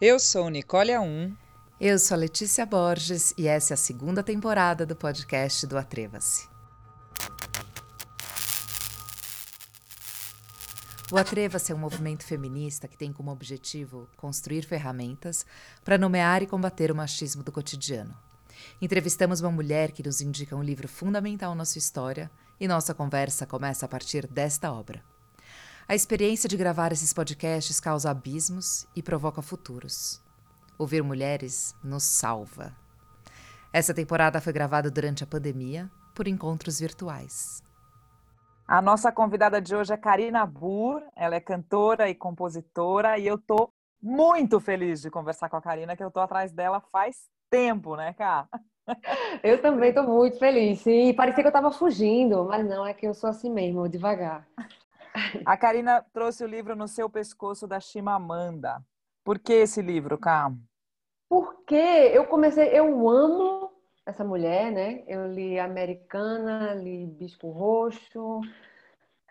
Eu sou Nicole A1. Eu sou Letícia Borges e essa é a segunda temporada do podcast do Atreva-se. O Atreva-se é um movimento feminista que tem como objetivo construir ferramentas para nomear e combater o machismo do cotidiano. Entrevistamos uma mulher que nos indica um livro fundamental na sua história e nossa conversa começa a partir desta obra. A experiência de gravar esses podcasts causa abismos e provoca futuros. Ouvir mulheres nos salva. Essa temporada foi gravada durante a pandemia por encontros virtuais. A nossa convidada de hoje é Karina Burr, ela é cantora e compositora e eu tô muito feliz de conversar com a Karina, que eu tô atrás dela faz tempo, né, Cá? Eu também tô muito feliz. E parecia que eu tava fugindo, mas não, é que eu sou assim mesmo, devagar. A Karina trouxe o livro No Seu Pescoço da Chimamanda. Por que esse livro, Cá? Porque eu comecei, eu amo essa mulher, né? Eu li Americana, li Bispo Roxo,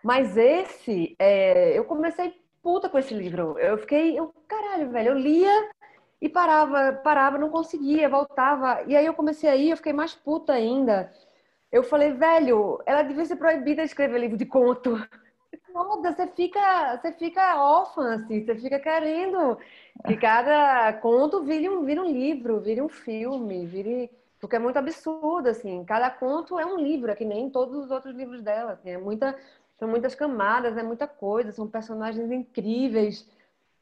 mas esse, é, eu comecei puta com esse livro. Eu fiquei, eu, caralho, velho, eu lia e parava, parava, não conseguia, voltava. E aí eu comecei a ir, eu fiquei mais puta ainda. Eu falei, velho, ela devia ser proibida de escrever livro de conto foda, você fica, você fica órfã, assim, você fica querendo que cada conto vire um, vire um livro, vire um filme, vire. Porque é muito absurdo, assim. Cada conto é um livro, é que nem todos os outros livros dela. Assim, é muita, são muitas camadas, é muita coisa, são personagens incríveis.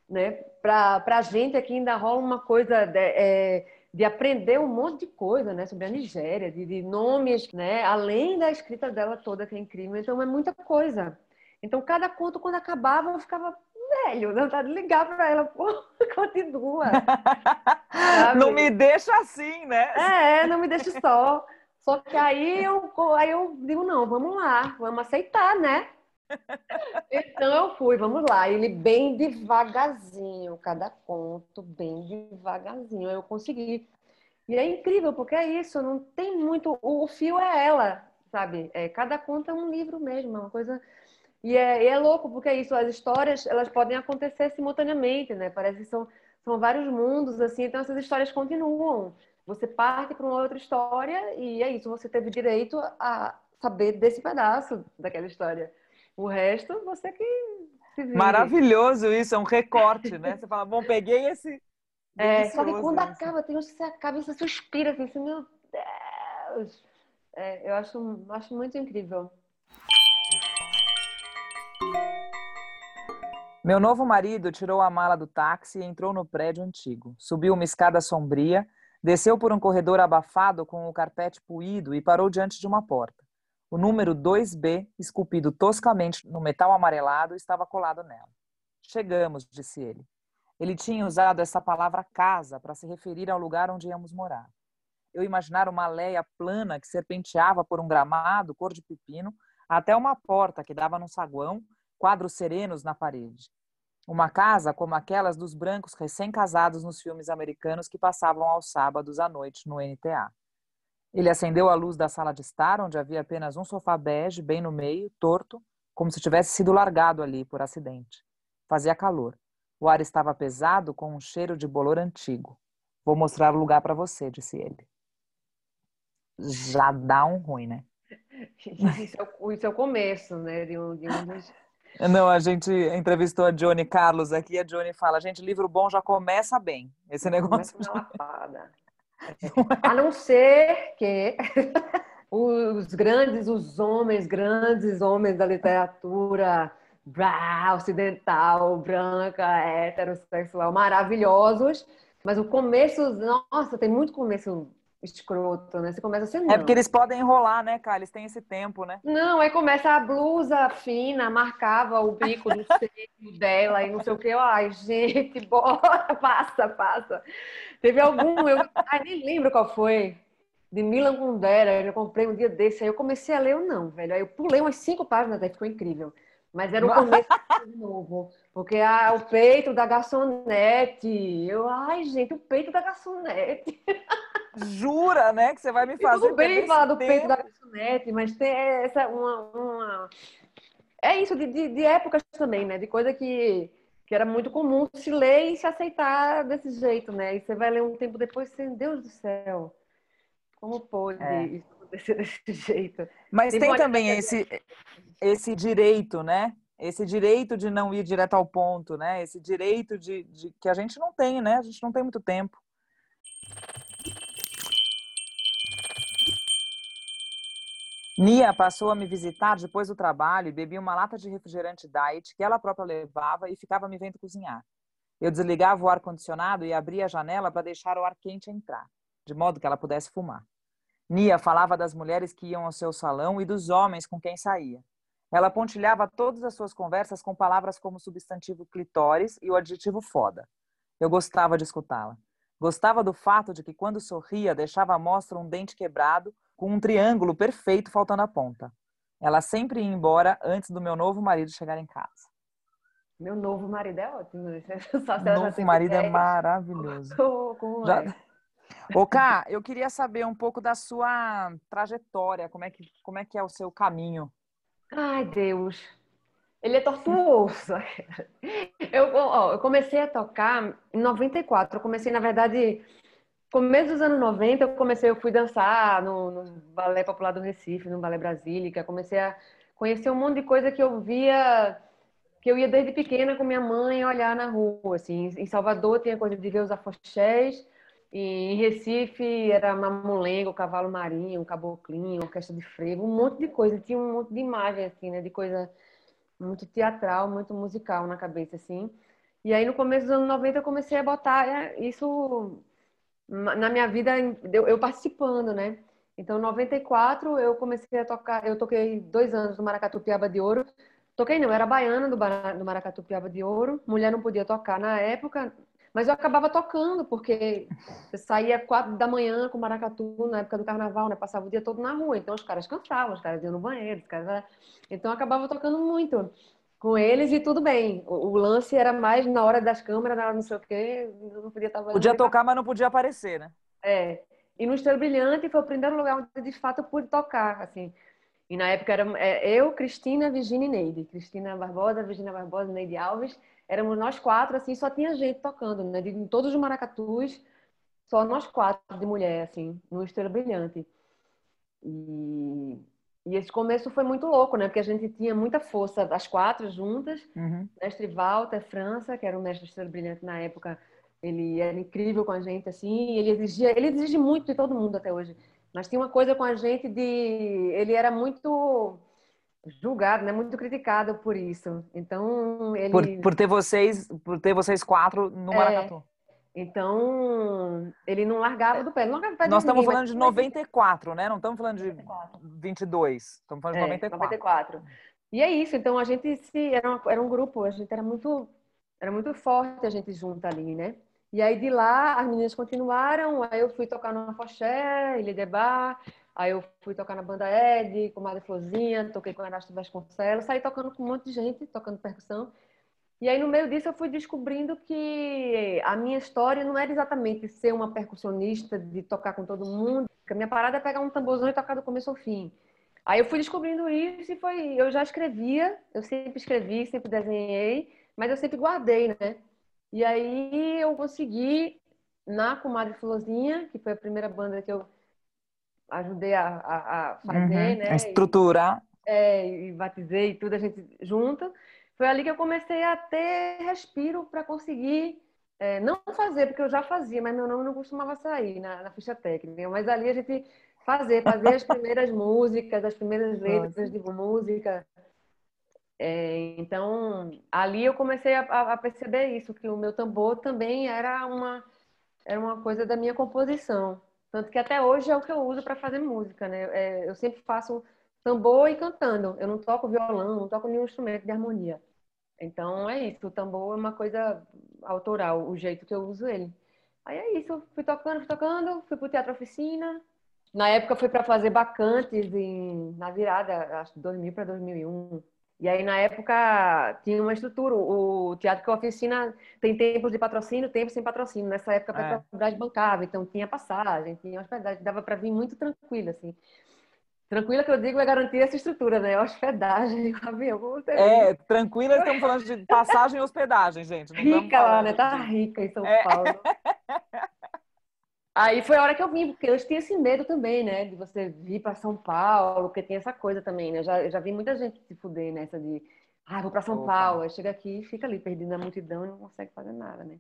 Né? Para a gente aqui ainda rola uma coisa de, é, de, aprender um monte de coisa né? sobre a Nigéria, de, de nomes, né? além da escrita dela toda, que é incrível. Então, é muita coisa. Então, cada conto, quando acabava, eu ficava, velho, tá de ligar para ela, pô, continua. não me deixa assim, né? É, não me deixa só. Só que aí eu, aí eu digo, não, vamos lá, vamos aceitar, né? Então eu fui, vamos lá. Ele bem devagarzinho, cada conto, bem devagarzinho. Eu consegui. E é incrível, porque é isso, não tem muito. O fio é ela, sabe? É, cada conto é um livro mesmo, é uma coisa e é, e é louco, porque é isso, as histórias, elas podem acontecer simultaneamente, né? Parece que são, são vários mundos, assim, então essas histórias continuam. Você parte para uma outra história e é isso, você teve direito a saber desse pedaço daquela história. O resto, você que se vive. Maravilhoso isso, é um recorte, né? Você fala, bom, peguei esse... É, só que quando acaba, tem uns que você acaba e você suspira, assim, assim meu Deus! É, eu acho, acho muito incrível. Meu novo marido tirou a mala do táxi e entrou no prédio antigo. Subiu uma escada sombria, desceu por um corredor abafado com o carpete puído e parou diante de uma porta. O número 2B, esculpido toscamente no metal amarelado, estava colado nela. Chegamos, disse ele. Ele tinha usado essa palavra casa para se referir ao lugar onde íamos morar. Eu imaginara uma leia plana que serpenteava por um gramado cor de pepino até uma porta que dava num saguão, quadros serenos na parede. Uma casa como aquelas dos brancos recém-casados nos filmes americanos que passavam aos sábados à noite no NTA. Ele acendeu a luz da sala de estar, onde havia apenas um sofá bege, bem no meio, torto, como se tivesse sido largado ali por acidente. Fazia calor. O ar estava pesado, com um cheiro de bolor antigo. Vou mostrar o lugar para você, disse ele. Já dá um ruim, né? Isso é o, isso é o começo, né? De um, de um dos não, a gente entrevistou a Johnny Carlos aqui e a Johnny fala: gente, livro bom já começa bem. Esse negócio. Começa A não ser que os grandes, os homens, grandes homens da literatura brá, ocidental, branca, heterossexual, maravilhosos, mas o começo, nossa, tem muito começo escroto, né? Você começa assim, não. É porque eles podem enrolar, né, cara? Eles têm esse tempo, né? Não, aí começa a blusa fina, marcava o bico do seio dela e não sei o que. Ai, gente, bora, passa, passa. Teve algum, eu ai, nem lembro qual foi, de Milan Kundera, eu comprei um dia desse, aí eu comecei a ler, eu não, velho. Aí eu pulei umas cinco páginas, aí ficou incrível. Mas era o começo de novo. Porque ah, o peito da garçonete. Eu, ai, gente, o peito da garçonete. Jura, né? Que você vai me fazer. Tudo bem falar do peito da garçonete, mas tem essa uma. uma... É isso, de, de, de, épocas também, né? De coisa que, que era muito comum se ler e se aceitar desse jeito, né? E você vai ler um tempo depois, sem Deus do céu, como pode é. isso acontecer desse jeito? Mas tem, tem também esse, esse direito, né? Esse direito de não ir direto ao ponto, né? Esse direito de, de que a gente não tem, né? A gente não tem muito tempo. Nia passou a me visitar depois do trabalho e bebia uma lata de refrigerante diet que ela própria levava e ficava me vendo cozinhar. Eu desligava o ar-condicionado e abria a janela para deixar o ar quente entrar, de modo que ela pudesse fumar. Nia falava das mulheres que iam ao seu salão e dos homens com quem saía. Ela pontilhava todas as suas conversas com palavras como substantivo clitóris e o adjetivo foda. Eu gostava de escutá-la. Gostava do fato de que, quando sorria, deixava à mostra um dente quebrado com um triângulo perfeito faltando a ponta. Ela sempre ia embora antes do meu novo marido chegar em casa. Meu novo marido é ótimo. Só novo marido é maravilhoso. Como, Já... é? Ô, Ká, eu queria saber um pouco da sua trajetória, como é que, como é, que é o seu caminho? Ai, Deus. Ele é tortuoso. Eu, ó, eu comecei a tocar em 94. Eu comecei, na verdade, começo dos anos 90, eu comecei, eu fui dançar no, no Balé Popular do Recife, no Balé Brasílica, comecei a conhecer um monte de coisa que eu via, que eu ia desde pequena com minha mãe olhar na rua, assim. Em Salvador tinha coisa de ver os afoxés, em Recife era mamulengo, cavalo marinho, caboclinho, orquestra de frevo, um monte de coisa, tinha um monte de imagem, assim, né, de coisa muito teatral, muito musical na cabeça, assim. E aí, no começo dos anos 90, eu comecei a botar é, isso na minha vida, eu, participando, né? Então, em 94, eu comecei a tocar, eu toquei dois anos no Maracatu Piaba de Ouro. Toquei não, era baiana do, do Maracatu Piaba de Ouro. Mulher não podia tocar na época, mas eu acabava tocando, porque eu saía quatro da manhã com maracatu na época do carnaval, né? Passava o dia todo na rua. Então os caras cansavam, os caras iam no banheiro, os caras... Então eu acabava tocando muito com eles e tudo bem. O, o, lance era mais na hora das câmeras, na hora não sei o quê, não podia estar... Podia tocar, mas não podia aparecer, né? É. E no Estrela Brilhante foi o primeiro lugar onde de fato eu pude tocar, assim. E na época era é, eu, Cristina, Virginia e Neide. Cristina Barbosa, Virginia Barbosa, Neide Alves. Éramos nós quatro, assim, só tinha gente tocando, né? De, em todos os maracatus, só nós quatro de mulher, assim, no Estrela Brilhante. E e esse começo foi muito louco, né? Porque a gente tinha muita força, as quatro juntas. Uhum. Mestre Walter França, que era o mestre estrela brilhante na época, ele era incrível com a gente, assim. Ele exigia, ele exige muito de todo mundo até hoje. Mas tinha uma coisa com a gente de, ele era muito julgado, né? Muito criticado por isso. Então ele por, por ter vocês, por ter vocês quatro no é, Maracatu. Então, ele não largava do pé. Não largava do pé Nós estamos ninguém, falando de 94, né? Não estamos falando de 94. 22. Estamos falando de é, 94. 94. E é isso. Então, a gente se... Era, uma, era um grupo. A gente era muito... Era muito forte a gente junto ali, né? E aí, de lá, as meninas continuaram. Aí eu fui tocar no Afoxé, Ilha de Bar. Aí eu fui tocar na banda Ed, com Madre Florzinha. Toquei com Erasto Vasconcelos. Saí tocando com um monte de gente, tocando percussão. E aí, no meio disso, eu fui descobrindo que a minha história não era exatamente ser uma percussionista, de tocar com todo mundo. A minha parada é pegar um tamborzão e tocar do começo ao fim. Aí eu fui descobrindo isso e foi. Eu já escrevia, eu sempre escrevi, sempre desenhei, mas eu sempre guardei, né? E aí eu consegui, na Comadre Florzinha, que foi a primeira banda que eu ajudei a, a, a fazer, uhum, né? A estruturar. E, é, e batizei tudo, a gente junta. Foi ali que eu comecei a ter respiro para conseguir é, não fazer, porque eu já fazia, mas meu nome não costumava sair na, na ficha técnica. Mas ali a gente fazer, fazer as primeiras músicas, as primeiras letras de música. É, então, ali eu comecei a, a, perceber isso, que o meu tambor também era uma, era uma coisa da minha composição. Tanto que até hoje é o que eu uso para fazer música, né? É, eu sempre faço tambor e cantando. Eu não toco violão, não toco nenhum instrumento de harmonia. Então é isso, o tambor é uma coisa autoral, o jeito que eu uso ele. Aí é isso, fui tocando, fui tocando, fui pro teatro oficina. Na época fui para fazer bacantes em, na virada, acho 2000 para 2001. E aí na época tinha uma estrutura, o teatro que oficina tem tempos de patrocínio, tempos sem patrocínio. Nessa época a Petrobras é. bancava, então tinha passagem, tinha hospedagem, dava para vir muito tranquilo assim. Tranquila que eu digo é garantir essa estrutura, né? Hospedagem, avião. É, tranquila, estamos falando de passagem e hospedagem, gente. rica lá, né? Tá rica em São é. Paulo. Aí foi a hora que eu vim, porque eu tinha esse medo também, né? De você vir para São Paulo, porque tem essa coisa também, né? Eu já, eu já vi muita gente se fuder nessa de, ah, vou para São Opa. Paulo. Aí chega aqui e fica ali, perdido na multidão e não consegue fazer nada, né?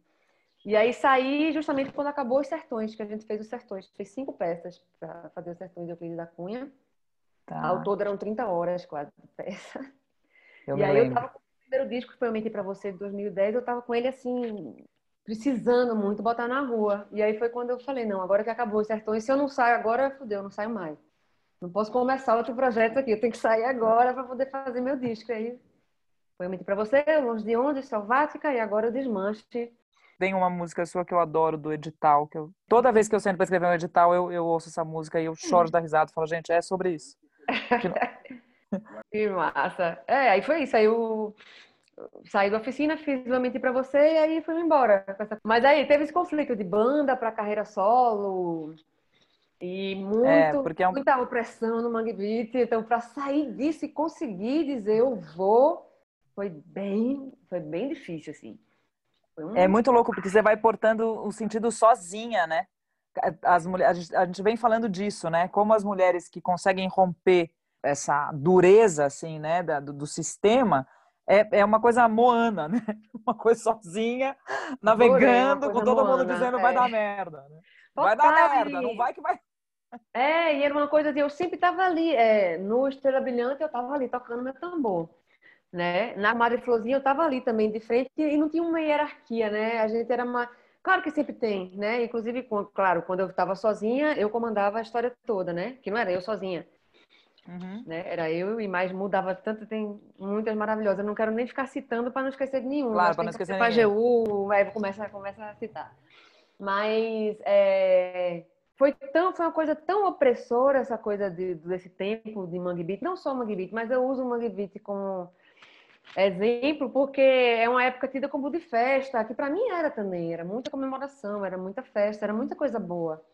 E aí saí justamente quando acabou os Sertões, que a gente fez os Sertões. Fez cinco peças para fazer os Sertões de Euclides da Cunha. Tá. Ao todo eram 30 horas quase de peça. Eu e aí lembro. eu tava com o primeiro disco que foi Eu Menti Pra Você de 2010, eu tava com ele assim, precisando muito botar na rua. E aí foi quando eu falei, não, agora que acabou os sertões, se eu não saio agora, fudeu, eu não saio mais. Não posso começar outro projeto aqui, eu tenho que sair agora para poder fazer meu disco. Aí foi muito para você, Longe de Onde, Selvática, e agora o Desmanche. Tem uma música sua que eu adoro, do edital, que eu... toda vez que eu sento para escrever um edital, eu, eu ouço essa música e eu choro da risada, falo, gente, é sobre isso. que massa. É, aí foi isso, aí eu saí da oficina, fiz uma mentir para você e aí fui embora. Mas aí teve esse conflito de banda para carreira solo e muito, é, é um... muita opressão no Mangue Beat. Então, para sair disso e conseguir dizer eu vou, foi bem, foi bem difícil assim. Um... É muito louco porque você vai portando o sentido sozinha, né? As mulheres, a gente vem falando disso, né? Como as mulheres que conseguem romper essa dureza, assim, né, do, do sistema, é, é uma coisa moana, né? Uma coisa sozinha, navegando, com todo moana, mundo dizendo é. vai dar merda. Né? Vai dar merda, não vai que vai. É, e era uma coisa de eu sempre estava ali, é, no Estrela Brilhante eu estava ali tocando meu tambor. Né? Na Madre Florzinha eu estava ali também de frente e não tinha uma hierarquia, né? A gente era uma. Claro que sempre tem, né? Inclusive, claro, quando eu estava sozinha, eu comandava a história toda, né? Que não era eu sozinha. Uhum. Né? Era eu e mais mudava tanto, tem muitas maravilhosas. Eu não quero nem ficar citando para não esquecer de nenhum. Claro, para não esquecer de nenhum. aí começa, começa a citar. Mas é, foi, tão, foi uma coisa tão opressora essa coisa de, desse tempo de Mangue Beat. Não só Mangue Beat, mas eu uso o Mangue Beat como exemplo porque é uma época tida como de festa, que para mim era também. Era muita comemoração, era muita festa, era muita coisa boa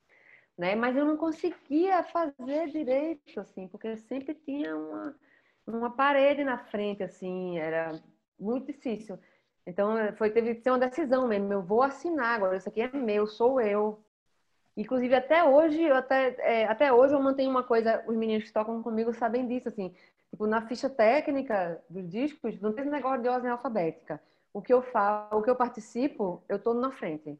né? Mas eu não conseguia fazer direito, assim, porque sempre tinha uma, uma parede na frente, assim, era muito difícil. Então, foi, teve que ser uma decisão mesmo, eu vou assinar agora, isso aqui é meu, sou eu. Inclusive, até hoje, eu até, é, até hoje eu mantenho uma coisa, os meninos que tocam comigo sabem disso, assim, tipo, na ficha técnica dos discos, não tem negócio de ordem alfabética. O que eu falo, o que eu participo, eu tô na frente.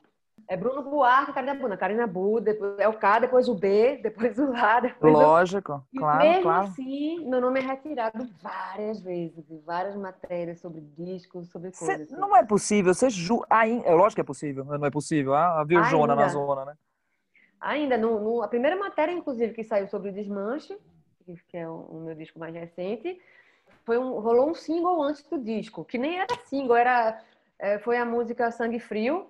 É Bruno Buarque, Karina Buna. Karina Bu, depois é o K, depois o B, depois o A. Depois Lógico, o... claro, mesmo claro. assim, meu nome é retirado várias vezes, várias matérias sobre discos, sobre coisas. Cê, não é possível, você ju... Ainda, é lógico que é possível, não é possível. A Virjona na zona, né? Ainda, no, no, a primeira matéria, inclusive, que saiu sobre o Desmanche, que é o, o meu disco mais recente, foi um, rolou um single antes do disco, que nem era single, era, é, foi a música Sangue Frio,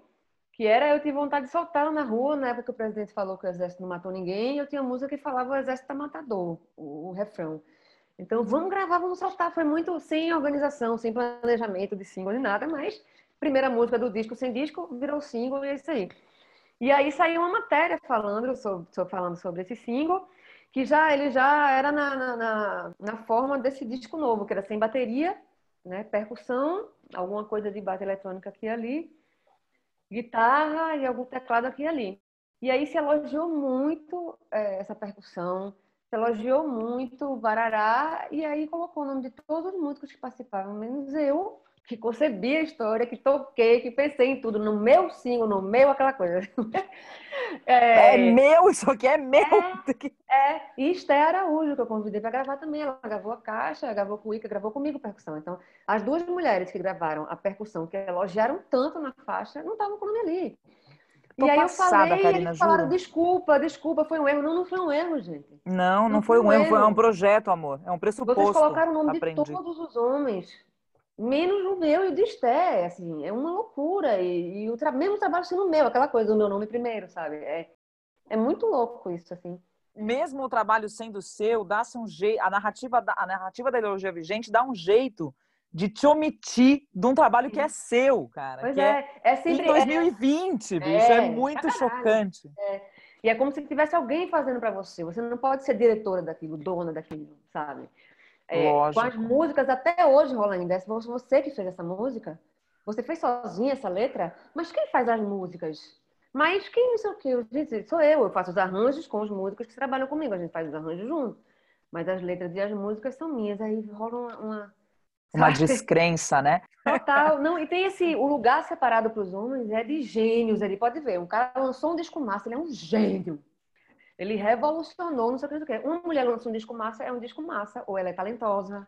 que era eu tive vontade de soltar na rua, na época que o presidente falou que o exército não matou ninguém, eu tinha música que falava o exército tá matador, o, o refrão. Então, vamos gravar, vamos soltar. Foi muito sem organização, sem planejamento de single, nem nada, mas primeira música do disco sem disco virou single e é isso aí. E aí saiu uma matéria falando sobre, falando sobre esse single, que já ele já era na, na, na, forma desse disco novo, que era sem bateria, né, percussão, alguma coisa de base eletrônica aqui e ali, guitarra e algum teclado aqui e ali. E aí se elogiou muito é, essa percussão, se elogiou muito o barará, e aí colocou o nome de todos os músicos que participavam, menos eu, que concebi a história, que toquei, que pensei em tudo, no meu single, no meu aquela coisa. É, é meu, isso aqui é meu. É, é. e Esté Araújo, que eu convidei para gravar também. Ela gravou a caixa, gravou com o Ica, gravou comigo percussão. Então, as duas mulheres que gravaram a percussão, que elogiaram tanto na faixa, não estavam com o nome ali. Tô e aí passada, eu falei, Karina, eles falaram, desculpa, desculpa, foi um erro. Não, não foi um erro, gente. Não, não, não foi, foi um erro, erro, foi um projeto, amor. É um pressuposto. Vocês colocaram o nome aprendi. de todos os homens menos o meu e o de Esté, assim, é uma loucura. E, e o tra mesmo trabalho sendo meu, aquela coisa do meu nome primeiro, sabe? É, é muito louco isso, assim. Mesmo o trabalho sendo seu, dá-se um jeito. A narrativa, da, a narrativa da ideologia vigente dá um jeito de te omitir de um trabalho que é seu, cara. Pois é, é, é sempre. Em 2020, é, bicho, é, é muito chocante. É. E é como se tivesse alguém fazendo para você. Você não pode ser diretora daquilo, dona daquilo, sabe? É, com as músicas, até hoje, Rolanda, se você que fez essa música, você fez sozinha essa letra, mas quem faz as músicas? Mas quem não sei o que? Eu disse, sou eu, eu faço os arranjos com os músicos que trabalham comigo, a gente faz os arranjos juntos. Mas as letras e as músicas são minhas, aí rola uma. Uma, uma descrença, né? Total. Não, e tem esse. O lugar separado para os homens é de gênios, ele pode ver. Um cara lançou um disco massa, ele é um gênio. Ele revolucionou, não sei o que. Uma mulher lançou um disco massa, é um disco massa, ou ela é talentosa.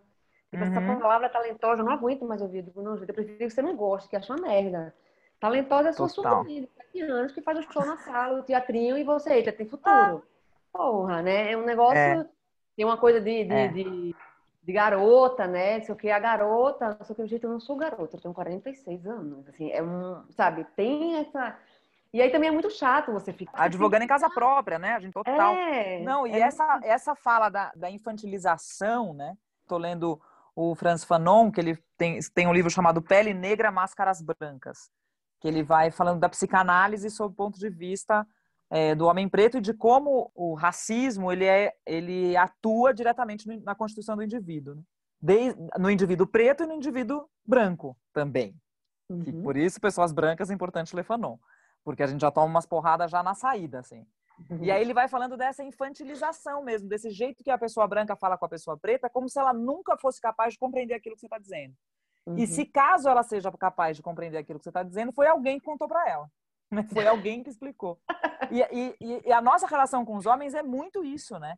Tipo, uhum. essa palavra talentosa, eu não aguento mais ouvir. Não, eu prefiro que você não goste, que acha uma merda. Talentosa é sua sobrinha de anos que faz o show na sala, o teatrinho, e você, eita, tem futuro. Ah. Porra, né? É um negócio. É. Tem uma coisa de, de, é. de, de, garota, né? Sei o que, a garota, só que o jeito eu não sou garota, eu tenho 46 anos. Assim, é um, sabe, tem essa. E aí também é muito chato você ficar. Advogando assim, em casa própria, né? A gente total. É, não, e é essa, muito... essa fala da, da infantilização, né? Tô lendo o Franz Fanon, que ele tem, tem um livro chamado Pele Negra, Máscaras Brancas, que ele vai falando da psicanálise sob o ponto de vista é, do homem preto e de como o racismo ele, é, ele atua diretamente na constituição do indivíduo. Né? No indivíduo preto e no indivíduo branco também. Uhum. Por isso, pessoas brancas é importante ler Fanon. Porque a gente já toma umas porradas já na saída, assim. E aí ele vai falando dessa infantilização mesmo, desse jeito que a pessoa branca fala com a pessoa preta, como se ela nunca fosse capaz de compreender aquilo que você está dizendo. Uhum. E se caso ela seja capaz de compreender aquilo que você está dizendo, foi alguém que contou para ela. Né? Foi alguém que explicou. E, e, e, a nossa relação com os homens é muito isso, né?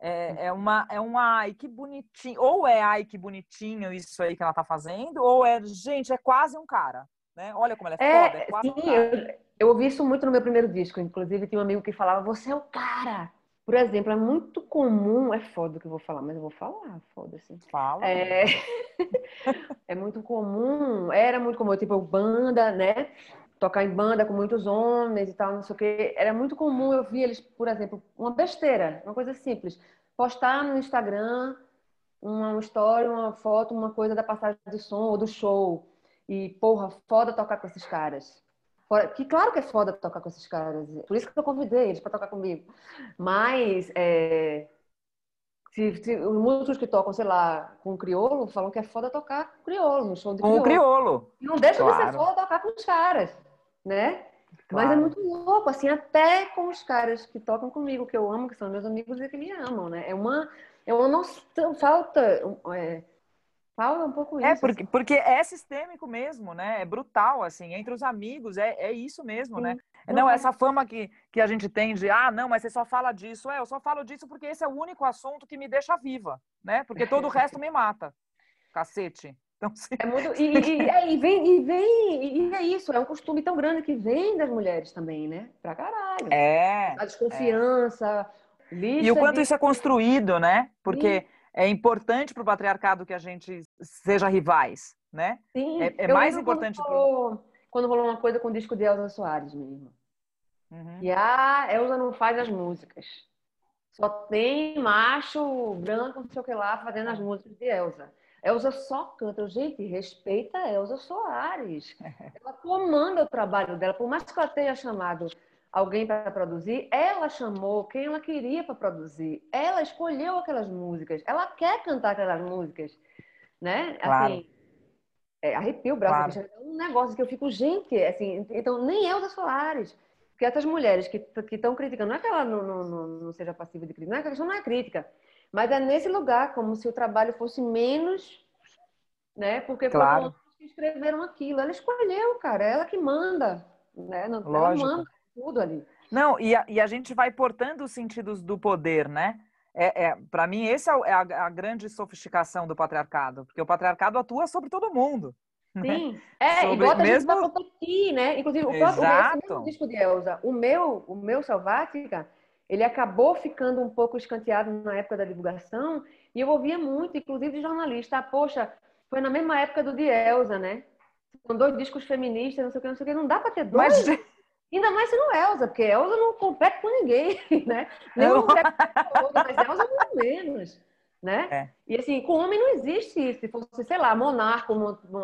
É, é, uma, é uma, ai que bonitinho, ou é ai que bonitinho isso aí que ela tá fazendo, ou é, gente, é quase um cara, né? Olha como ela é, é foda, é quase sim, um cara. Eu ouvi isso muito no meu primeiro disco. Inclusive, tinha um amigo que falava: Você é o cara. Por exemplo, é muito comum, é foda que eu vou falar, mas eu vou falar, foda-se. Fala. É... é muito comum, era muito comum, tipo, banda, né? Tocar em banda com muitos homens e tal, não sei o quê. Era muito comum eu vi eles, por exemplo, uma besteira, uma coisa simples. Postar no Instagram uma história, uma foto, uma coisa da passagem de som ou do show. E, porra, foda tocar com esses caras. Que claro que é foda tocar com esses caras. Por isso que eu convidei eles para tocar comigo. Mas é, se, se, os músicos que tocam, sei lá, com crioulo, falam que é foda tocar com crioulo, no show de crioulo. Com crioulo. E não deixa claro. de ser foda tocar com os caras, né? Claro. Mas é muito louco, assim, até com os caras que tocam comigo, que eu amo, que são meus amigos e que me amam, né? É uma, é uma noção, falta... É, Fala um pouco é, isso. É, porque, assim. porque é sistêmico mesmo, né? É brutal, assim, entre os amigos, é, é isso mesmo, né? Sim. né? Não, essa fama que, que a gente tem de, ah, não, mas você só fala disso. É, eu só falo disso porque esse é o único assunto que me deixa viva, né? Porque todo o resto me mata. Cacete. Então, sim. é muito, e, e, é, e, vem, e vem, e é isso, é um costume tão grande que vem das mulheres também, né? Pra caralho. É. A desconfiança. É. E o quanto isso é construído, né? Porque. É importante para o patriarcado que a gente seja rivais, né? Sim, é, é mais importante quando rolou, pro... quando rolou uma coisa com o disco de Elza Soares mesmo. Uhum. E a Elza não faz as músicas. Só tem macho branco, não sei o que lá, fazendo as músicas de Elza. Elza só canta. Gente, respeita a Elza Soares. Ela comanda o trabalho dela. Por mais que ela tenha chamado alguém para produzir, ela chamou quem ela queria para produzir. Ela escolheu aquelas músicas. Ela quer cantar aquelas músicas, né? Claro. Assim, é, arrepio o braço. Claro. É um negócio que eu fico, gente, assim, então nem Elza Solares. Porque essas mulheres que estão criticando, não é que ela não, não, não, seja passiva de crítica, não é que a questão não é crítica, mas é nesse lugar, como se o trabalho fosse menos, né? Porque claro. foram que escreveram aquilo. Ela escolheu, cara, ela que manda, né? Não, Lógico. Ela manda tudo ali. Não, e a, e a gente vai portando os sentidos do poder, né? É, é para mim, essa é, é a, a, grande sofisticação do patriarcado, porque o patriarcado atua sobre todo mundo. Né? Sim, né? é, sobre, igual a mesmo... gente tá aqui, né? Inclusive, o, próprio, o disco de Elza, o meu, o meu Selvática, ele acabou ficando um pouco escanteado na época da divulgação, e eu ouvia muito, inclusive de jornalista, ah, poxa, foi na mesma época do de Elza, né? Com dois discos feministas, não sei o que, não sei o que, não dá para ter dois. Mas... Ainda mais se não Elza, porque Elza não compete com ninguém, né? Nem o mas Elza muito menos, né? É. E assim, com homem não existe isso. Se fosse, sei lá, Monarco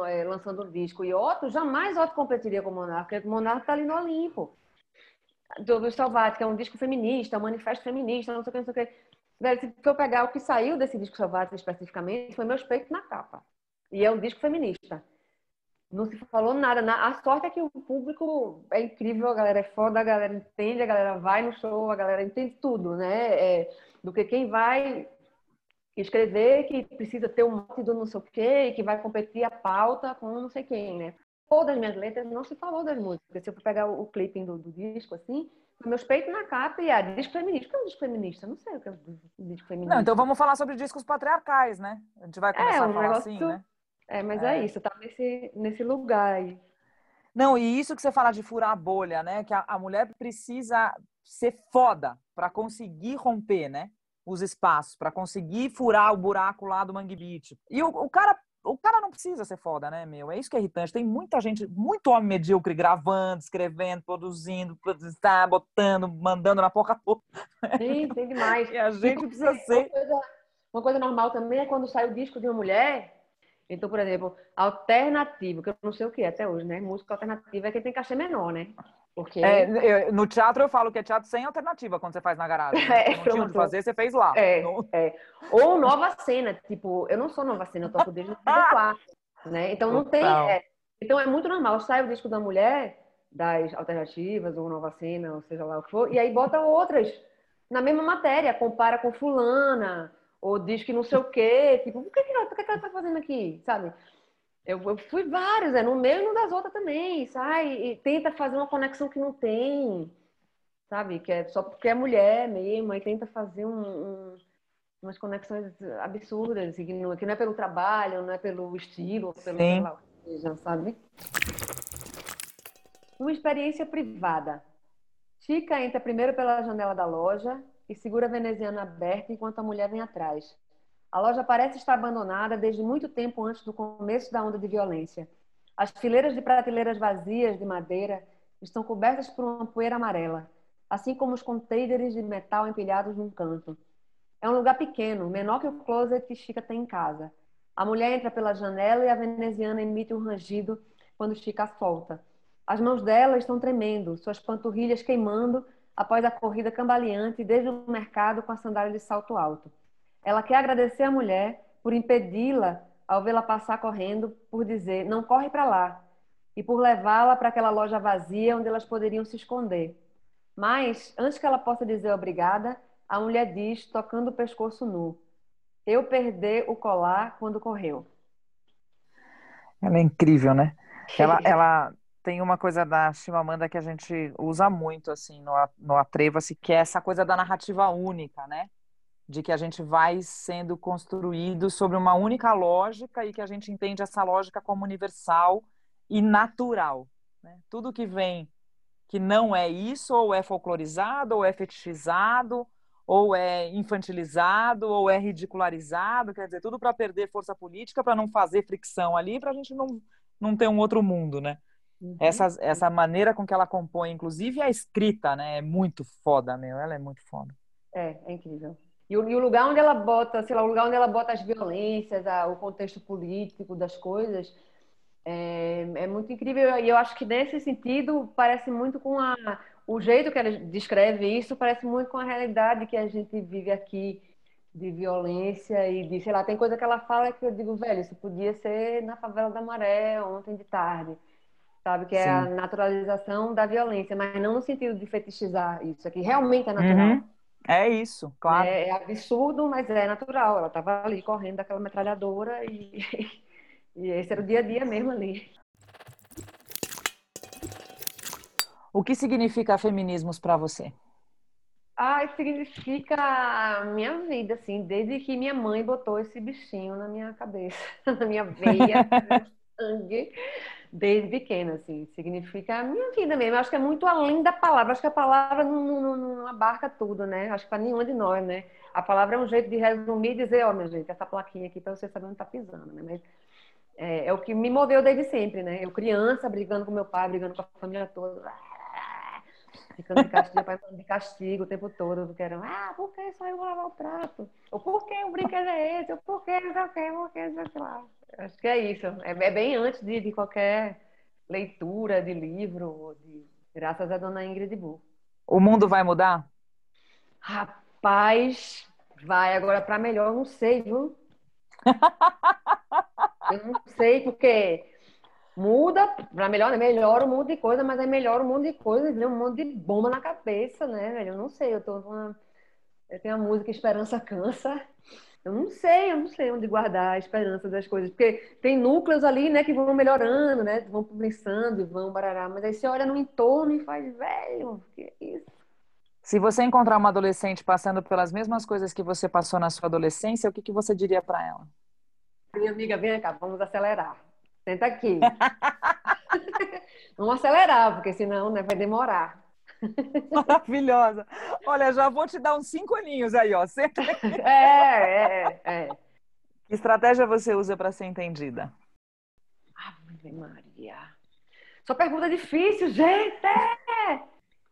é, lançando um disco e Otto, jamais Otto competiria com o Monarco, porque o Monarco tá ali no Olimpo. do Salvati, que é um disco feminista, um manifesto feminista, não sei o que, não sei o que. Se eu pegar o que saiu desse disco Salvati especificamente, foi Meus Peitos na Capa. E é um disco feminista. Não se falou nada. A sorte é que o público é incrível, a galera é foda, a galera entende, a galera vai no show, a galera entende tudo, né? É, do que quem vai escrever que precisa ter um monte do não sei o quê, que vai competir a pauta com não sei quem, né? Todas as minhas letras não se falou das músicas. Se eu for pegar o, o clipping do, do, disco, assim, meus peitos na capa e a disco feminista. O que é um disco feminista? Não sei o que é um disco feminista. Não, então vamos falar sobre discos patriarcais, né? A gente vai começar é, um a falar negócio... assim, né? É, mas é, é isso, tá nesse, nesse lugar aí. Não, e isso que você fala de furar a bolha, né? Que a, a mulher precisa ser foda para conseguir romper, né? Os espaços, para conseguir furar o buraco lá do Mangue Beach. E o, o, cara. O cara não precisa ser foda, né, meu? É isso que é irritante. Tem muita gente, muito homem medíocre gravando, escrevendo, produzindo, tá, botando, mandando na porra toda. Sim, tem demais. E a gente precisa ser. Uma coisa, uma coisa normal também é quando sai o disco de uma mulher, então, por exemplo, alternativo, que eu não sei o que é até hoje, né? Música alternativa é quem tem cachê menor, né? Porque... É, eu, no teatro eu falo que é teatro sem alternativa quando você faz na garagem. Né? É, não tinha onde fazer, você fez lá. É, no... é. Ou nova cena, tipo, eu não sou nova cena, eu toco desde o quarto, né? Então não tem. É, então é muito normal, sai o disco da mulher, das alternativas, ou nova cena, ou seja lá o que for, e aí bota outras na mesma matéria, compara com fulana, ou diz que não sei o quê, tipo, o que, que, ela, que, que ela tá fazendo aqui, sabe? Eu, eu fui vários, é no meio e no das outras também, sai e tenta fazer uma conexão que não tem, sabe? Que é só porque é mulher mesmo, aí tenta fazer um, um, umas conexões absurdas, assim, que, não, que não é pelo trabalho, não é pelo estilo, pelo Sim. seja, sabe? Uma experiência privada. Chica entra primeiro pela janela da loja e segura a veneziana aberta enquanto a mulher vem atrás. A loja parece estar abandonada desde muito tempo antes do começo da onda de violência. As fileiras de prateleiras vazias de madeira estão cobertas por uma poeira amarela, assim como os containers de metal empilhados num canto. É um lugar pequeno, menor que o closet que Chica tem em casa. A mulher entra pela janela e a veneziana emite um rangido quando Chica solta. As mãos dela estão tremendo, suas panturrilhas queimando após a corrida cambaleante desde o mercado com a sandália de salto alto. Ela quer agradecer a mulher por impedi-la ao vê-la passar correndo, por dizer não corre para lá, e por levá-la para aquela loja vazia onde elas poderiam se esconder. Mas, antes que ela possa dizer obrigada, a mulher diz, tocando o pescoço nu: Eu perdi o colar quando correu. Ela é incrível, né? Ela, ela tem uma coisa da Chimamanda que a gente usa muito, assim, no, no Atreva-se, que é essa coisa da narrativa única, né? De que a gente vai sendo construído sobre uma única lógica e que a gente entende essa lógica como universal e natural. Né? Tudo que vem que não é isso, ou é folclorizado, ou é fetichizado, ou é infantilizado, ou é ridicularizado, quer dizer, tudo para perder força política, para não fazer fricção ali, para a gente não, não ter um outro mundo, né? Uhum. Essa, essa maneira com que ela compõe, inclusive a escrita, né? É muito foda, meu. Ela é muito foda. É, é incrível. E o, e o, lugar onde ela bota, sei lá, o lugar onde ela bota as violências, a, o contexto político das coisas, é, é, muito incrível. E eu acho que nesse sentido parece muito com a, o jeito que ela descreve isso, parece muito com a realidade que a gente vive aqui de violência e de, sei lá, tem coisa que ela fala que eu digo, velho, isso podia ser na favela da Maré ontem de tarde sabe? Que é Sim. a naturalização da violência, mas não no sentido de fetichizar isso aqui. Realmente é natural. Uhum. É isso, claro. É, é, absurdo, mas é natural. Ela estava ali correndo daquela metralhadora e, e esse era o dia a dia mesmo ali. O que significa feminismos para você? Ah, significa a minha vida, assim, desde que minha mãe botou esse bichinho na minha cabeça, na minha veia, no meu sangue desde pequena, assim, significa a minha vida mesmo. Eu acho que é muito além da palavra. Acho que a palavra não, não, não abarca tudo, né? Acho que para nenhuma de nós, né? A palavra é um jeito de resumir e dizer, ó, oh, minha gente, essa plaquinha aqui para você saber onde tá pisando, né? Mas é, é, o que me moveu desde sempre, né? Eu criança, brigando com meu pai, brigando com a família toda. Ficando de castigo, pai de castigo o tempo todo, porque eram, ah, por que só eu vou lavar o prato? Ou por que o brinquedo é esse? Ou por que não sei o que, por que sei lá. Acho que é isso. É, é bem antes de, de, qualquer leitura de livro, de, graças a dona Ingrid Bu. O mundo vai mudar? Rapaz, vai agora para melhor, não sei, viu? eu não sei, porque muda para melhor, né? Melhora um monte de coisa, mas é melhor um monte de coisa, vem um monte de bomba na cabeça, né, velho? Eu não sei, eu tô uma... Eu tenho a música Esperança Cansa. Eu não sei, eu não sei onde guardar a esperança das coisas, porque tem núcleos ali, né, que vão melhorando, né, vão pensando, vão barará, mas aí você olha no entorno e faz, velho, que é isso? Se você encontrar uma adolescente passando pelas mesmas coisas que você passou na sua adolescência, o que, que você diria para ela? Minha amiga, vem cá, vamos acelerar. Senta aqui. vamos acelerar, porque senão né, vai demorar. Maravilhosa. Olha, já vou te dar uns cinco aninhos aí, ó. Senta aqui. É, é, é. Que estratégia você usa para ser entendida? Ave Maria. Sua pergunta é difícil, gente!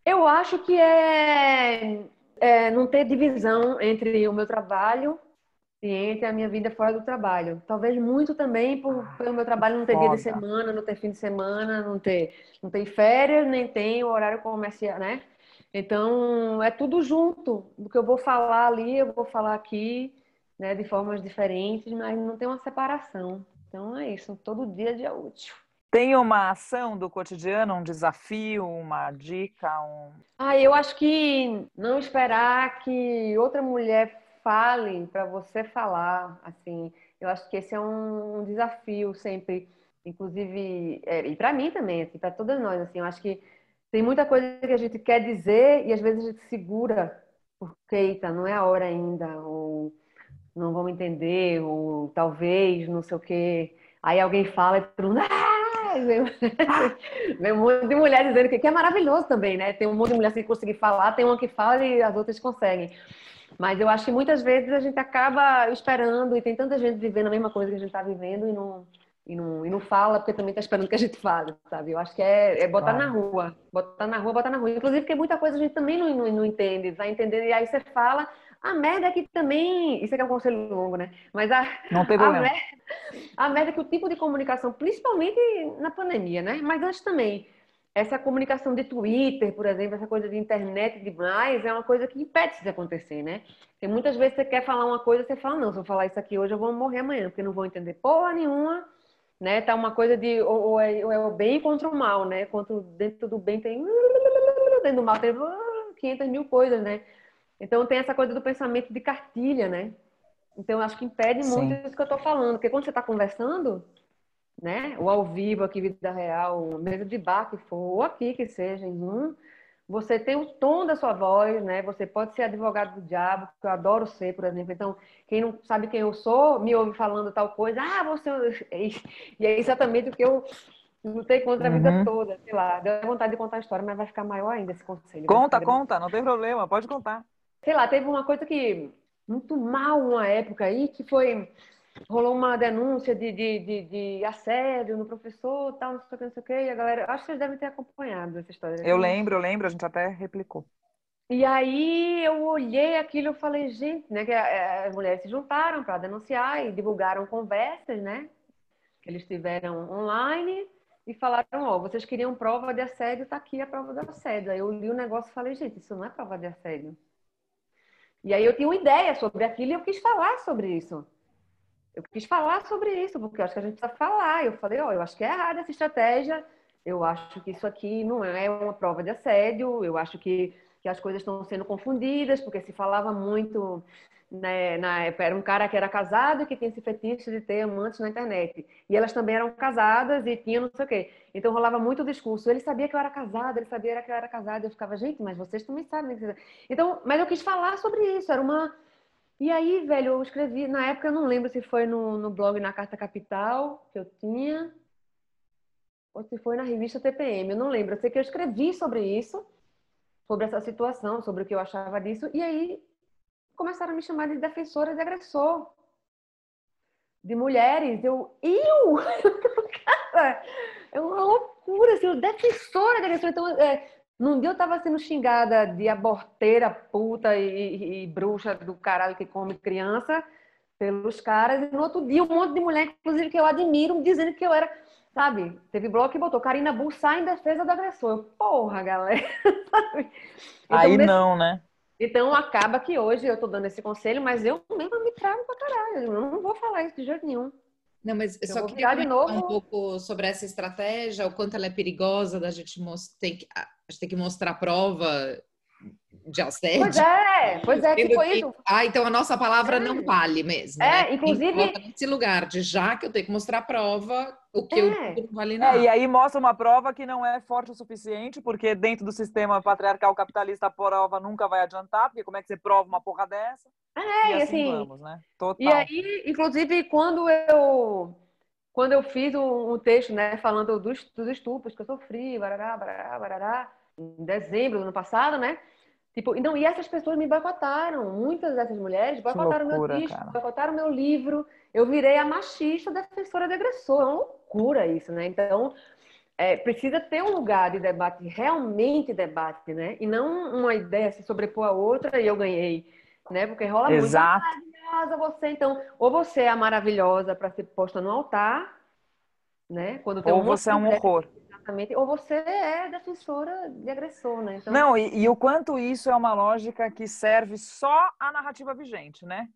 Eu acho que é, é não ter divisão entre o meu trabalho e entre a minha vida fora do trabalho. Talvez muito também por, ah, pelo meu trabalho não ter Foda. dia de semana, não ter fim de semana, não ter, não ter férias, nem tem o horário comercial, né? Então, é tudo junto. Do que eu vou falar ali, eu vou falar aqui, né, de formas diferentes, mas não tem uma separação. Então, é isso. Todo dia é dia útil. Tem uma ação do cotidiano, um desafio, uma dica? Um... Ah, eu acho que não esperar que outra mulher fale para você falar. Assim, eu acho que esse é um, desafio sempre, inclusive, é, e para mim também, assim, para todas nós. Assim, eu acho que tem muita coisa que a gente quer dizer e às vezes a gente segura porque eita, não é a hora ainda, ou não vão entender, ou talvez, não sei o quê. Aí alguém fala e todo mundo. Ah! Vem, um monte de mulher dizendo que, que é maravilhoso também, né? Tem um monte de mulher sem conseguir falar, tem uma que fala e as outras conseguem. Mas eu acho que muitas vezes a gente acaba esperando e tem tanta gente vivendo a mesma coisa que a gente está vivendo e não, e não, e não fala porque também está esperando que a gente fale, sabe? Eu acho que é, é botar na rua, botar na rua, botar na rua. Inclusive porque muita coisa a gente também não, não, não entende, vai entendendo e aí você fala, a merda é que também. Isso aqui é um conselho longo, né? Mas a. Não tem problema. A merda, a merda é que o tipo de comunicação, principalmente na pandemia, né? Mas antes também. Essa comunicação de Twitter, por exemplo, essa coisa de internet demais, é uma coisa que impede isso de acontecer, né? Porque muitas vezes você quer falar uma coisa, você fala, não, se eu falar isso aqui hoje, eu vou morrer amanhã, porque não vou entender porra nenhuma, né? Tá uma coisa de ou, ou, é, ou é, o bem contra o mal, né? Contra, dentro do bem tem dentro do mal tem 500 mil coisas, né? Então tem essa coisa do pensamento de cartilha, né? Então acho que impede muito Sim. isso que eu estou falando, porque quando você está conversando, né, ou ao vivo aqui vida real, mesa de bar que for, ou aqui que seja em um, você tem o tom da sua voz, né? Você pode ser advogado do diabo, que eu adoro ser, por exemplo. Então, quem não sabe quem eu sou, me ouve falando tal coisa, ah, você. E é exatamente o que eu lutei contra a vida uhum. toda, sei lá. Deu vontade de contar a história, mas vai ficar maior ainda esse conselho. Conta, conta, não tem problema, pode contar sei lá, teve uma coisa que muito mal uma época aí, que foi rolou uma denúncia de, de, de, de, assédio no professor, tal, não sei o que, não sei o que, e a galera, acho que vocês devem ter acompanhado essa história. Eu lembro, eu lembro, a gente até replicou. E aí eu olhei aquilo e falei, gente, né, que as mulheres se juntaram para denunciar e divulgaram conversas, né, que eles tiveram online e falaram, ó, oh, vocês queriam prova de assédio, tá aqui a prova de assédio. Aí eu li o negócio e falei, gente, isso não é prova de assédio. E aí eu tinha uma ideia sobre aquilo e eu quis falar sobre isso. Eu quis falar sobre isso, porque eu acho que a gente precisa falar. Eu falei, ó, oh, eu acho que é errada essa estratégia, eu acho que isso aqui não é uma prova de assédio, eu acho que, que as coisas estão sendo confundidas, porque se falava muito né, na época, era um cara que era casado e que tinha esse fetiche de ter amantes na internet. E elas também eram casadas e tinham não sei o quê. Então rolava muito o discurso. Ele sabia que eu era casada, ele sabia que eu era casada. Eu ficava, gente, mas vocês também sabem. Então, mas eu quis falar sobre isso. Era uma. E aí, velho, eu escrevi. Na época, eu não lembro se foi no, no blog na Carta Capital que eu tinha, ou se foi na revista TPM. Eu não lembro. Eu sei que eu escrevi sobre isso, sobre essa situação, sobre o que eu achava disso. E aí começaram a me chamar de defensora de agressor. De mulheres. Eu, eu? Cara, é uma loucura, assim, defensora de agressor. Então, é, num dia eu tava sendo xingada de aborteira, puta e, e, e, bruxa do caralho que come criança. pelos caras, e no outro dia um monte de mulher, inclusive, que eu admiro, dizendo que eu era, sabe? Teve bloco que botou Karina Bussá em defesa do agressor. Eu, porra, galera. Então, Aí não, né? Então acaba que hoje eu tô dando esse conselho, mas eu mesmo me trago pra caralho. Eu não vou falar isso de jeito nenhum. Não, mas eu só queria de novo... um pouco sobre essa estratégia, o quanto ela é perigosa da gente mostrar, tem que, a gente tem que mostrar prova de assédio. Pois é, pois é, que foi isso. Ah, então a nossa palavra é. não vale mesmo. É, né? inclusive. Nesse lugar de já que eu tenho que mostrar prova, o que é. eu não vale nada. É, e aí mostra uma prova que não é forte o suficiente, porque dentro do sistema patriarcal capitalista a prova nunca vai adiantar, porque como é que você prova uma porra dessa? É, e assim. Vamos, né? Total. E aí, inclusive, quando eu. Quando eu fiz um, um texto, né, falando dos, dos estupros que eu sofri, barará, barará, barará, em dezembro do ano passado, né? Tipo, não, e essas pessoas me boicotaram. Muitas dessas mulheres boicotaram loucura, meu disco, boicotaram meu livro. Eu virei a machista defensora de agressor. É uma loucura isso, né? Então, é, precisa ter um lugar de debate, realmente debate, né? E não uma ideia se sobrepor a outra e eu ganhei, né? Porque rola Exato. muito maravilhosa você. Então, ou você é a maravilhosa para ser posta no altar, né? Quando tem ou um você é um horror. Exatamente. Ou você é defensora de agressor, né? Então... Não, e, e, o quanto isso é uma lógica que serve só à narrativa vigente, né?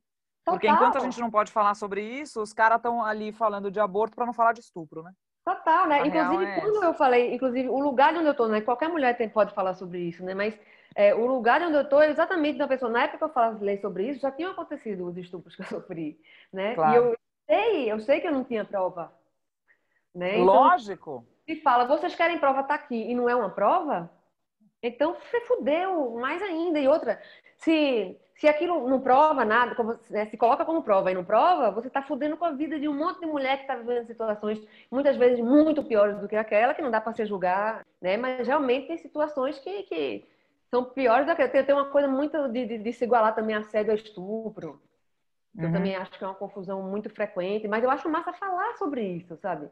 Total. Porque enquanto a gente não pode falar sobre isso, os caras estão ali falando de aborto para não falar de estupro, né? Total, né? A inclusive, é quando essa. eu falei, inclusive, o lugar onde eu tô, né? Qualquer mulher tem, pode falar sobre isso, né? Mas é, o lugar onde eu tô é exatamente da pessoa. Na época que eu falei sobre isso, já tinham acontecido os estupros que eu sofri, né? Claro. E eu sei, eu sei que eu não tinha prova. Né? Então, Lógico e fala, vocês querem prova, tá aqui, e não é uma prova, então você fudeu mais ainda. E outra, se, se aquilo não prova nada, como, né, se coloca como prova e não prova, você está fudendo com a vida de um monte de mulher que está vivendo situações muitas vezes muito piores do que aquela, que não dá para se julgar, né? Mas realmente tem situações que, que são piores do que tem, tem uma coisa muito de, de, de se igualar também a assédio a estupro. Eu uhum. também acho que é uma confusão muito frequente, mas eu acho massa falar sobre isso, sabe?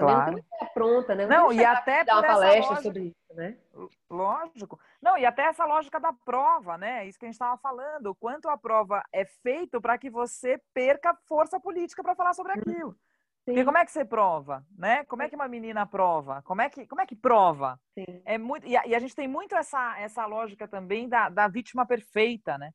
Claro. Não pronta, né? Não, e até dar uma palestra lógica, sobre isso, né? Lógico. Não, e até essa lógica da prova, né? Isso que a gente estava falando, o quanto a prova é feito para que você perca força política para falar sobre uhum. aquilo. Sim. Porque como é que você prova, né? Como é que uma menina prova? Como é que, como é que prova? Sim. É muito e a, e a, gente tem muito essa, essa lógica também da, da vítima perfeita, né?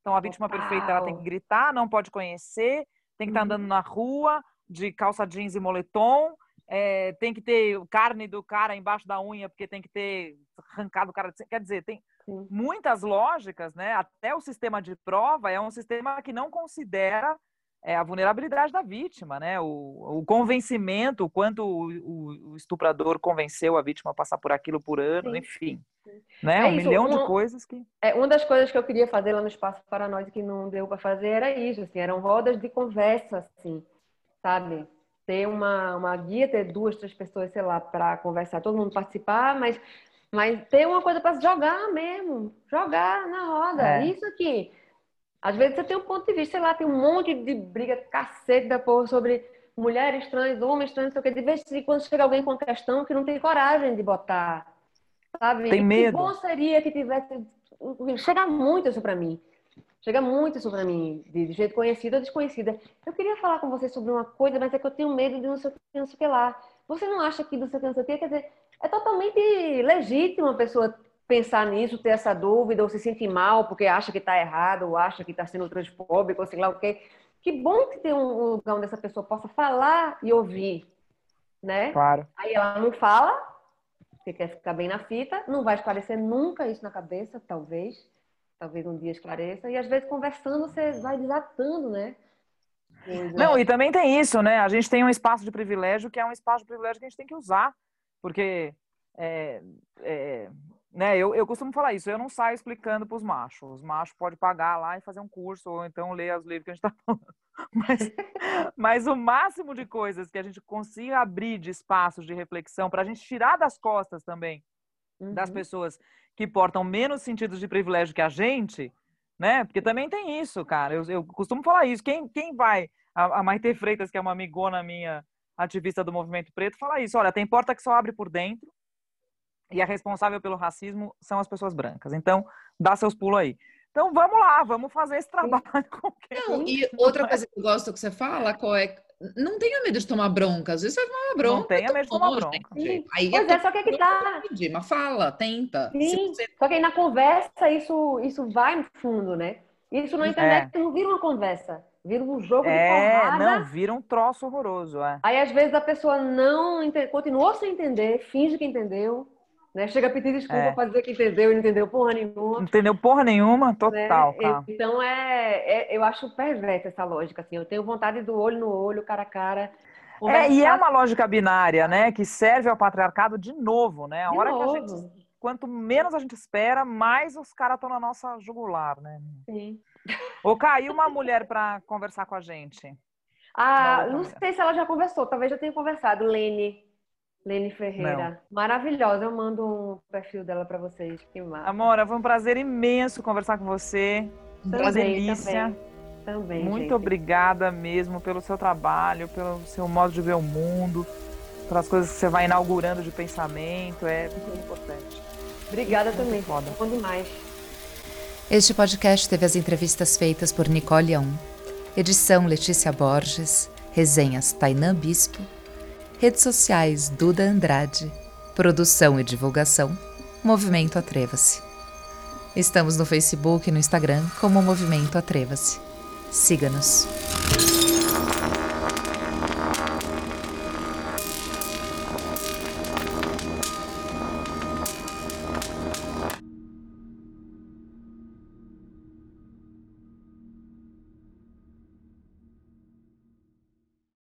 Então a vítima perfeita ela tem que gritar, não pode conhecer, tem que estar tá andando uhum. na rua de calça jeans e moletom, é, tem que ter carne do cara embaixo da unha, porque tem que ter arrancado o cara. Quer dizer, tem Sim. muitas lógicas, né? Até o sistema de prova é um sistema que não considera é, a vulnerabilidade da vítima, né? O, o convencimento, o quanto o, o, estuprador convenceu a vítima a passar por aquilo por ano, Sim. enfim. Sim. Né? É um isso, milhão de coisas que. É, uma das coisas que eu queria fazer lá no Espaço Paranoide que não deu para fazer era isso, assim, eram rodas de conversa, assim, sabe? Ter uma, uma guia, ter duas, três pessoas, sei lá, para conversar, todo mundo participar, mas, mas ter uma coisa para jogar mesmo, jogar na roda. É. Isso aqui. Às vezes você tem um ponto de vista, sei lá, tem um monte de briga cacete da porra sobre mulheres trans, homens trans, sei o que. De vez em quando chega alguém com uma questão que não tem coragem de botar, sabe? Tem medo. Que bom seria que tivesse. Chega muito isso para mim. Chega muito isso para mim, de jeito conhecido ou desconhecida. Eu queria falar com você sobre uma coisa, mas é que eu tenho medo de não sei o que, não sei o que lá. Você não acha que não sei o que, não sei o que? Quer dizer, é totalmente legítimo a pessoa pensar nisso, ter essa dúvida, ou se sentir mal porque acha que está errado, ou acha que está sendo transfóbico, ou sei lá o quê. Que bom que tem um lugar onde essa pessoa possa falar e ouvir, né? Claro. Aí ela não fala, porque quer ficar bem na fita, não vai esclarecer nunca isso na cabeça, talvez talvez um dia esclareça. E às vezes conversando você vai desatando, né? Não, e também tem isso, né? A gente tem um espaço de privilégio que é um espaço de privilégio que a gente tem que usar, porque é, é, né, eu, eu costumo falar isso, eu não saio explicando para os machos. Os machos podem pagar lá e fazer um curso, ou então ler os livros que a gente está falando. Mas, mas o máximo de coisas que a gente consiga abrir de espaços de reflexão para a gente tirar das costas também uhum. das pessoas que portam menos sentidos de privilégio que a gente, né? Porque também tem isso, cara. Eu, eu costumo falar isso. Quem, quem vai, a, a Maite Freitas, que é uma amigona minha, ativista do movimento preto, fala isso. Olha, tem porta que só abre por dentro e a responsável pelo racismo são as pessoas brancas. Então, dá seus pulos aí. Então vamos lá, vamos fazer esse trabalho com quem. Não, e outra coisa que eu gosto que você fala, qual é não tenha medo de tomar bronca. Às vezes você vai tomar bronca. Não tenha medo de tomar bronca. Aí pois é, só que é que tá. Mas fala, tenta. Sim, você... só que aí na conversa isso, isso vai no fundo, né? Isso na internet é. não vira uma conversa. Vira um jogo é, de porrada. não, vira um troço horroroso, é. Aí, às vezes, a pessoa não entende, continuou sem entender, finge que entendeu, né? Chega a pedir desculpa é. para dizer que entendeu e não entendeu porra nenhuma. Não entendeu porra nenhuma, total. Né? Então, é, é, eu acho perversa essa lógica, assim. Eu tenho vontade do olho no olho, cara a cara. Conversar... É, e é uma lógica binária, né? Que serve ao patriarcado de novo, né? A de hora novo. que a gente quanto menos a gente espera, mais os caras estão na nossa jugular, né? Sim. Ou caiu uma mulher para conversar com a gente. Ah, não sei se ela já conversou, talvez já tenha conversado. Lene. Lene Ferreira. Não. Maravilhosa. Eu mando um perfil dela para vocês. Que massa. Amora, foi um prazer imenso conversar com você. Também, uma delícia. Também. Também, Muito gente. obrigada mesmo pelo seu trabalho, pelo seu modo de ver o mundo, pelas coisas que você vai inaugurando de pensamento. É muito importante. Obrigada também. Foda. Bom demais. Este podcast teve as entrevistas feitas por Nicole Aum, edição Letícia Borges, resenhas Tainã Bispo, redes sociais Duda Andrade, produção e divulgação Movimento Atreva-se. Estamos no Facebook e no Instagram como Movimento Atreva-se. Siga-nos.